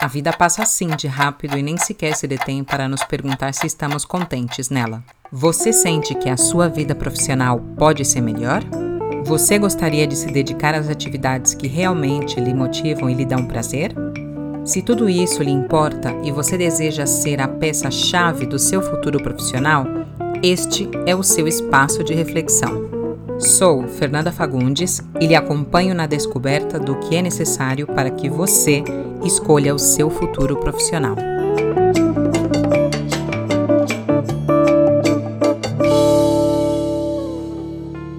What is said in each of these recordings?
A vida passa assim de rápido e nem sequer se detém para nos perguntar se estamos contentes nela. Você sente que a sua vida profissional pode ser melhor? Você gostaria de se dedicar às atividades que realmente lhe motivam e lhe dão prazer? Se tudo isso lhe importa e você deseja ser a peça-chave do seu futuro profissional, este é o seu espaço de reflexão. Sou Fernanda Fagundes e lhe acompanho na descoberta do que é necessário para que você escolha o seu futuro profissional.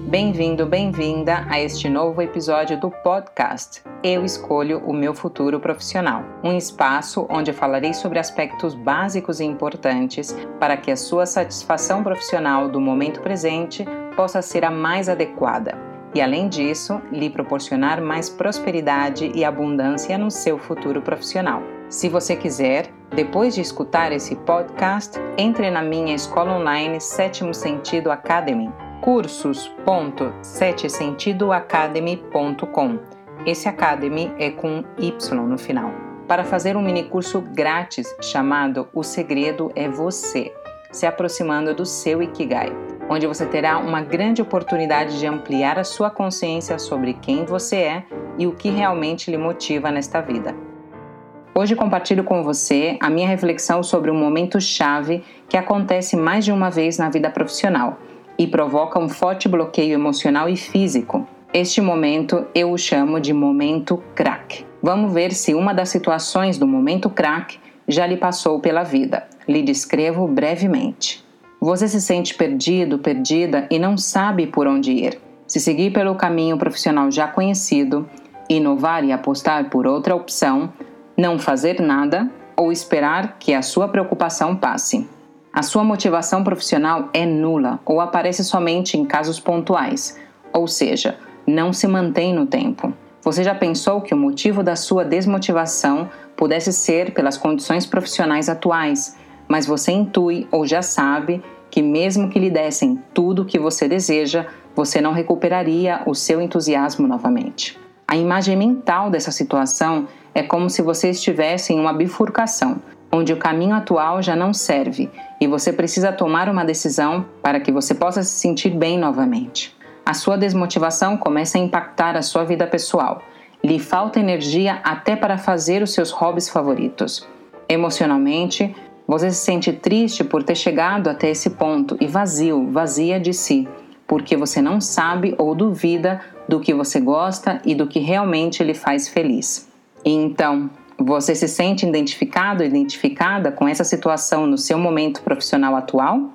Bem-vindo, bem-vinda a este novo episódio do podcast Eu Escolho o Meu Futuro Profissional, um espaço onde falarei sobre aspectos básicos e importantes para que a sua satisfação profissional do momento presente possa ser a mais adequada e, além disso, lhe proporcionar mais prosperidade e abundância no seu futuro profissional. Se você quiser, depois de escutar esse podcast, entre na minha escola online Sétimo Sentido Academy, cursos.setesentidoacademy.com. Esse Academy é com Y no final. Para fazer um mini curso grátis chamado O Segredo é Você, se aproximando do seu Ikigai onde você terá uma grande oportunidade de ampliar a sua consciência sobre quem você é e o que realmente lhe motiva nesta vida. Hoje compartilho com você a minha reflexão sobre um momento chave que acontece mais de uma vez na vida profissional e provoca um forte bloqueio emocional e físico. Este momento eu o chamo de momento crack. Vamos ver se uma das situações do momento crack já lhe passou pela vida. Lhe descrevo brevemente. Você se sente perdido, perdida e não sabe por onde ir. Se seguir pelo caminho profissional já conhecido, inovar e apostar por outra opção, não fazer nada ou esperar que a sua preocupação passe. A sua motivação profissional é nula ou aparece somente em casos pontuais, ou seja, não se mantém no tempo. Você já pensou que o motivo da sua desmotivação pudesse ser pelas condições profissionais atuais, mas você intui ou já sabe que, mesmo que lhe dessem tudo o que você deseja, você não recuperaria o seu entusiasmo novamente. A imagem mental dessa situação é como se você estivesse em uma bifurcação, onde o caminho atual já não serve e você precisa tomar uma decisão para que você possa se sentir bem novamente. A sua desmotivação começa a impactar a sua vida pessoal. Lhe falta energia até para fazer os seus hobbies favoritos. Emocionalmente, você se sente triste por ter chegado até esse ponto e vazio, vazia de si, porque você não sabe ou duvida do que você gosta e do que realmente lhe faz feliz. Então, você se sente identificado, identificada com essa situação no seu momento profissional atual?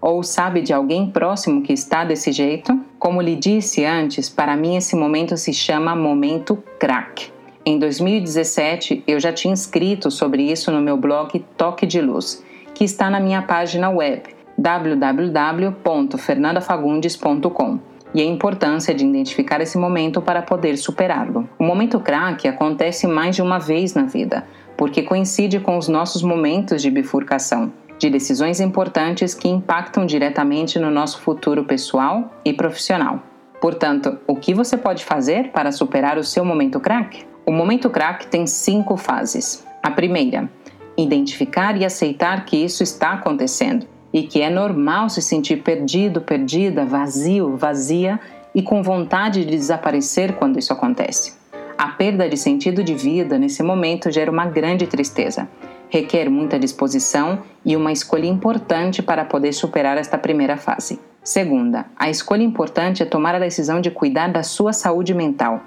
Ou sabe de alguém próximo que está desse jeito? Como lhe disse antes, para mim esse momento se chama momento crack. Em 2017, eu já tinha escrito sobre isso no meu blog Toque de Luz, que está na minha página web www.fernandafagundes.com e a importância de identificar esse momento para poder superá-lo. O momento crack acontece mais de uma vez na vida, porque coincide com os nossos momentos de bifurcação, de decisões importantes que impactam diretamente no nosso futuro pessoal e profissional. Portanto, o que você pode fazer para superar o seu momento crack? O momento crack tem cinco fases. A primeira, identificar e aceitar que isso está acontecendo e que é normal se sentir perdido, perdida, vazio, vazia e com vontade de desaparecer quando isso acontece. A perda de sentido de vida nesse momento gera uma grande tristeza. Requer muita disposição e uma escolha importante para poder superar esta primeira fase. Segunda, a escolha importante é tomar a decisão de cuidar da sua saúde mental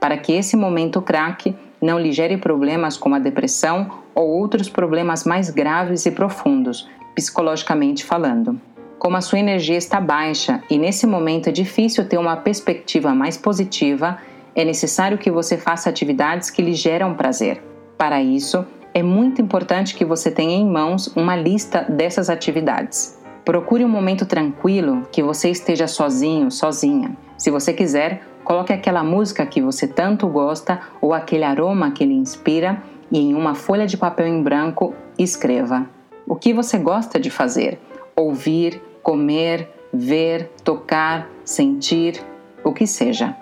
para que esse momento craque não lhe gere problemas como a depressão ou outros problemas mais graves e profundos, psicologicamente falando. Como a sua energia está baixa e nesse momento é difícil ter uma perspectiva mais positiva, é necessário que você faça atividades que lhe geram prazer. Para isso, é muito importante que você tenha em mãos uma lista dessas atividades. Procure um momento tranquilo que você esteja sozinho, sozinha. Se você quiser, Coloque aquela música que você tanto gosta ou aquele aroma que lhe inspira e em uma folha de papel em branco escreva o que você gosta de fazer: ouvir, comer, ver, tocar, sentir, o que seja.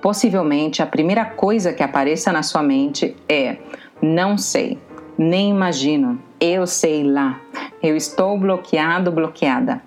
Possivelmente a primeira coisa que apareça na sua mente é Não sei, nem imagino, eu sei lá, eu estou bloqueado, bloqueada.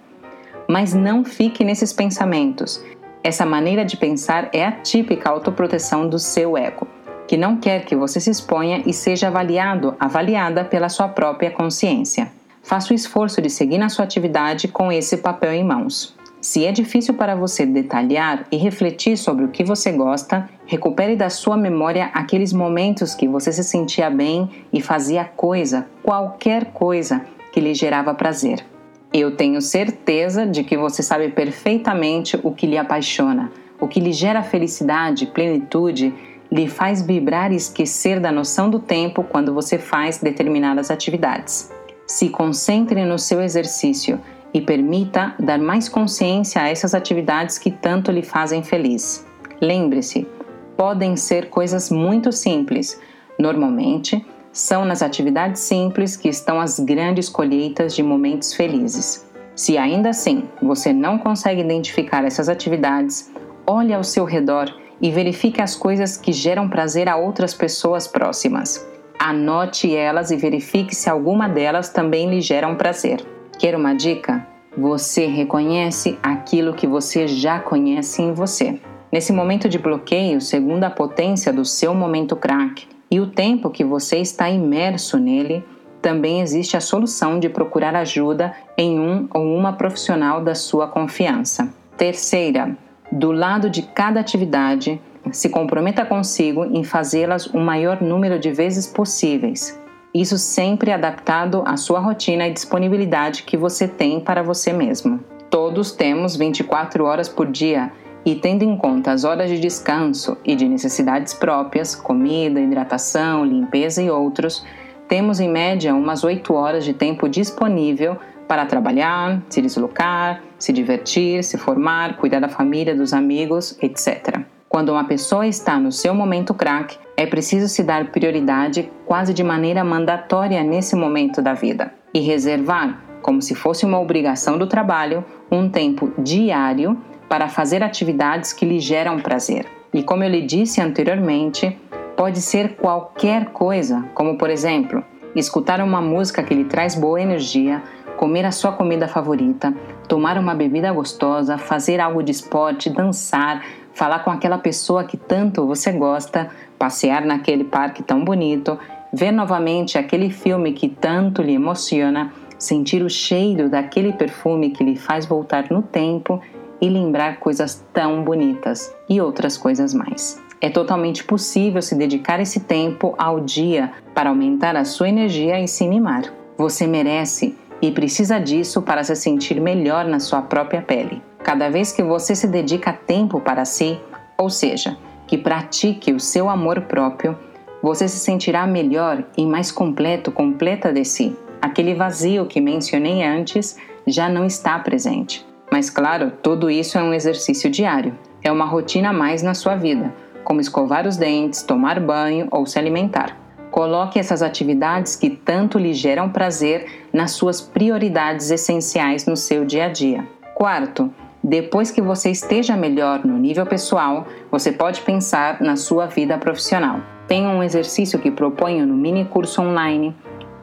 Mas não fique nesses pensamentos. Essa maneira de pensar é a típica autoproteção do seu ego, que não quer que você se exponha e seja avaliado, avaliada pela sua própria consciência. Faça o esforço de seguir na sua atividade com esse papel em mãos. Se é difícil para você detalhar e refletir sobre o que você gosta, recupere da sua memória aqueles momentos que você se sentia bem e fazia coisa, qualquer coisa, que lhe gerava prazer. Eu tenho certeza de que você sabe perfeitamente o que lhe apaixona, o que lhe gera felicidade, plenitude, lhe faz vibrar e esquecer da noção do tempo quando você faz determinadas atividades. Se concentre no seu exercício e permita dar mais consciência a essas atividades que tanto lhe fazem feliz. Lembre-se, podem ser coisas muito simples. Normalmente, são nas atividades simples que estão as grandes colheitas de momentos felizes. Se ainda assim você não consegue identificar essas atividades, olhe ao seu redor e verifique as coisas que geram prazer a outras pessoas próximas. Anote elas e verifique se alguma delas também lhe gera um prazer. Quer uma dica? Você reconhece aquilo que você já conhece em você. Nesse momento de bloqueio, segundo a potência do seu momento crack e o tempo que você está imerso nele, também existe a solução de procurar ajuda em um ou uma profissional da sua confiança. Terceira, do lado de cada atividade, se comprometa consigo em fazê-las o maior número de vezes possíveis isso sempre adaptado à sua rotina e disponibilidade que você tem para você mesmo. Todos temos 24 horas por dia e, tendo em conta as horas de descanso e de necessidades próprias, comida, hidratação, limpeza e outros, temos em média umas 8 horas de tempo disponível para trabalhar, se deslocar, se divertir, se formar, cuidar da família, dos amigos, etc. Quando uma pessoa está no seu momento crack, é preciso se dar prioridade quase de maneira mandatória nesse momento da vida e reservar, como se fosse uma obrigação do trabalho, um tempo diário para fazer atividades que lhe geram prazer. E como eu lhe disse anteriormente, pode ser qualquer coisa, como por exemplo, escutar uma música que lhe traz boa energia, comer a sua comida favorita, tomar uma bebida gostosa, fazer algo de esporte, dançar, falar com aquela pessoa que tanto você gosta, passear naquele parque tão bonito, ver novamente aquele filme que tanto lhe emociona, sentir o cheiro daquele perfume que lhe faz voltar no tempo e lembrar coisas tão bonitas e outras coisas mais. É totalmente possível se dedicar esse tempo ao dia para aumentar a sua energia e se mimar. Você merece e precisa disso para se sentir melhor na sua própria pele. Cada vez que você se dedica tempo para si, ou seja, que pratique o seu amor próprio, você se sentirá melhor e mais completo, completa de si. Aquele vazio que mencionei antes já não está presente. Mas claro, tudo isso é um exercício diário. É uma rotina a mais na sua vida, como escovar os dentes, tomar banho ou se alimentar. Coloque essas atividades que tanto lhe geram prazer nas suas prioridades essenciais no seu dia a dia. Quarto, depois que você esteja melhor no nível pessoal, você pode pensar na sua vida profissional. Tem um exercício que proponho no mini curso online.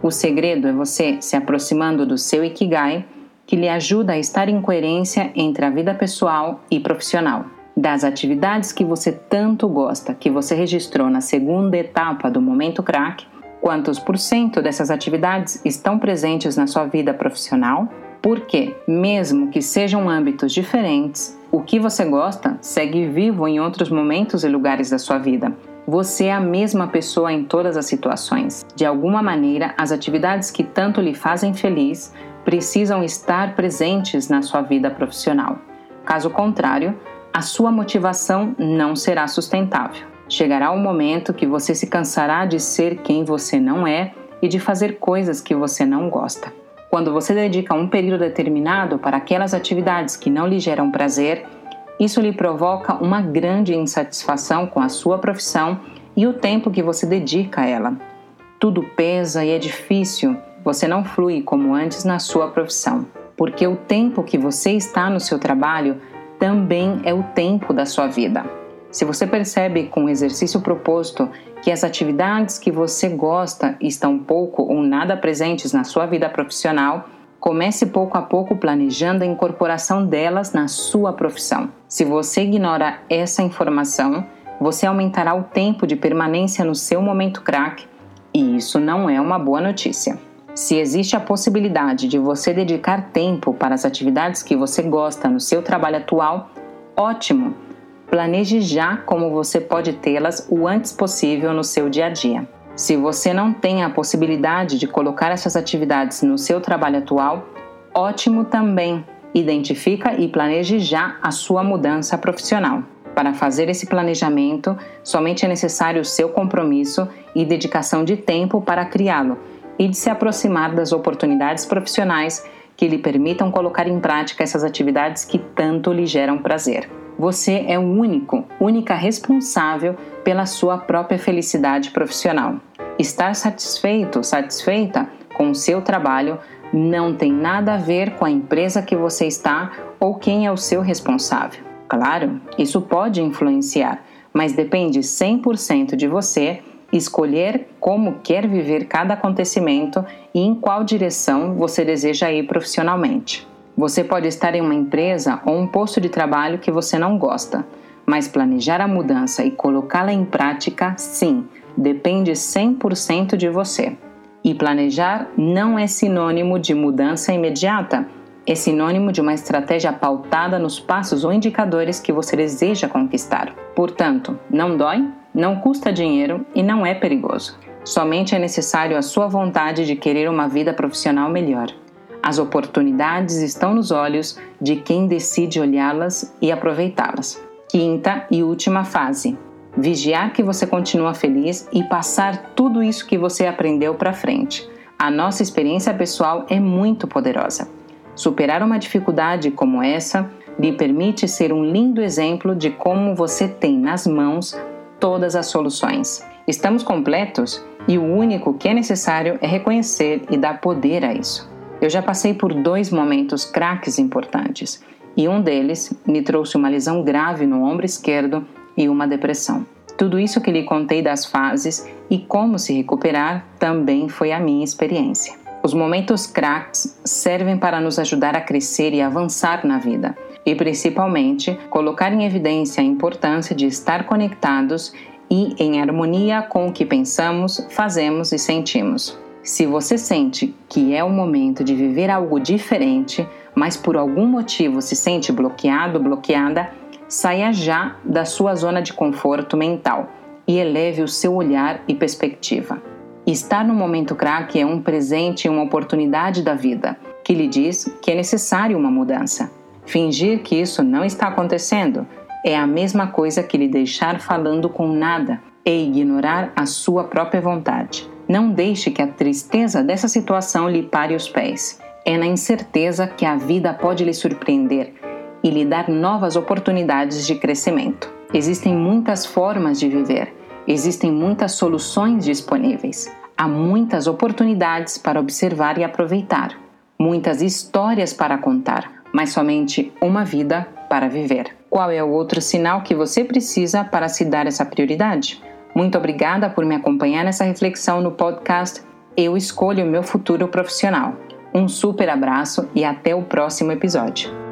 O segredo é você se aproximando do seu Ikigai, que lhe ajuda a estar em coerência entre a vida pessoal e profissional. Das atividades que você tanto gosta, que você registrou na segunda etapa do Momento Crack, quantos por cento dessas atividades estão presentes na sua vida profissional? Porque, mesmo que sejam âmbitos diferentes, o que você gosta segue vivo em outros momentos e lugares da sua vida. Você é a mesma pessoa em todas as situações. De alguma maneira, as atividades que tanto lhe fazem feliz precisam estar presentes na sua vida profissional. Caso contrário, a sua motivação não será sustentável. Chegará o um momento que você se cansará de ser quem você não é e de fazer coisas que você não gosta. Quando você dedica um período determinado para aquelas atividades que não lhe geram prazer, isso lhe provoca uma grande insatisfação com a sua profissão e o tempo que você dedica a ela. Tudo pesa e é difícil, você não flui como antes na sua profissão, porque o tempo que você está no seu trabalho também é o tempo da sua vida. Se você percebe com o exercício proposto que as atividades que você gosta estão pouco ou nada presentes na sua vida profissional, comece pouco a pouco planejando a incorporação delas na sua profissão. Se você ignora essa informação, você aumentará o tempo de permanência no seu momento crack e isso não é uma boa notícia. Se existe a possibilidade de você dedicar tempo para as atividades que você gosta no seu trabalho atual, ótimo! Planeje já como você pode tê-las o antes possível no seu dia a dia. Se você não tem a possibilidade de colocar essas atividades no seu trabalho atual, ótimo também! Identifica e planeje já a sua mudança profissional. Para fazer esse planejamento, somente é necessário o seu compromisso e dedicação de tempo para criá-lo e de se aproximar das oportunidades profissionais que lhe permitam colocar em prática essas atividades que tanto lhe geram prazer. Você é o único, única responsável pela sua própria felicidade profissional. Estar satisfeito, satisfeita com o seu trabalho não tem nada a ver com a empresa que você está ou quem é o seu responsável. Claro, isso pode influenciar, mas depende 100% de você escolher como quer viver cada acontecimento e em qual direção você deseja ir profissionalmente. Você pode estar em uma empresa ou um posto de trabalho que você não gosta, mas planejar a mudança e colocá-la em prática, sim, depende 100% de você. E planejar não é sinônimo de mudança imediata, é sinônimo de uma estratégia pautada nos passos ou indicadores que você deseja conquistar. Portanto, não dói? não custa dinheiro e não é perigoso. Somente é necessário a sua vontade de querer uma vida profissional melhor. As oportunidades estão nos olhos de quem decide olhá-las e aproveitá-las. Quinta e última fase: vigiar que você continua feliz e passar tudo isso que você aprendeu para frente. A nossa experiência pessoal é muito poderosa. Superar uma dificuldade como essa lhe permite ser um lindo exemplo de como você tem nas mãos todas as soluções. Estamos completos e o único que é necessário é reconhecer e dar poder a isso. Eu já passei por dois momentos craques importantes e um deles me trouxe uma lesão grave no ombro esquerdo e uma depressão. Tudo isso que lhe contei das fases e como se recuperar também foi a minha experiência. Os momentos craques servem para nos ajudar a crescer e avançar na vida e, principalmente, colocar em evidência a importância de estar conectados e em harmonia com o que pensamos, fazemos e sentimos. Se você sente que é o momento de viver algo diferente, mas por algum motivo se sente bloqueado, bloqueada, saia já da sua zona de conforto mental e eleve o seu olhar e perspectiva. Estar no momento craque é um presente e uma oportunidade da vida que lhe diz que é necessário uma mudança. Fingir que isso não está acontecendo é a mesma coisa que lhe deixar falando com nada e ignorar a sua própria vontade. Não deixe que a tristeza dessa situação lhe pare os pés. É na incerteza que a vida pode lhe surpreender e lhe dar novas oportunidades de crescimento. Existem muitas formas de viver, existem muitas soluções disponíveis, há muitas oportunidades para observar e aproveitar, muitas histórias para contar mas somente uma vida para viver. Qual é o outro sinal que você precisa para se dar essa prioridade? Muito obrigada por me acompanhar nessa reflexão no podcast Eu Escolho o Meu Futuro Profissional. Um super abraço e até o próximo episódio.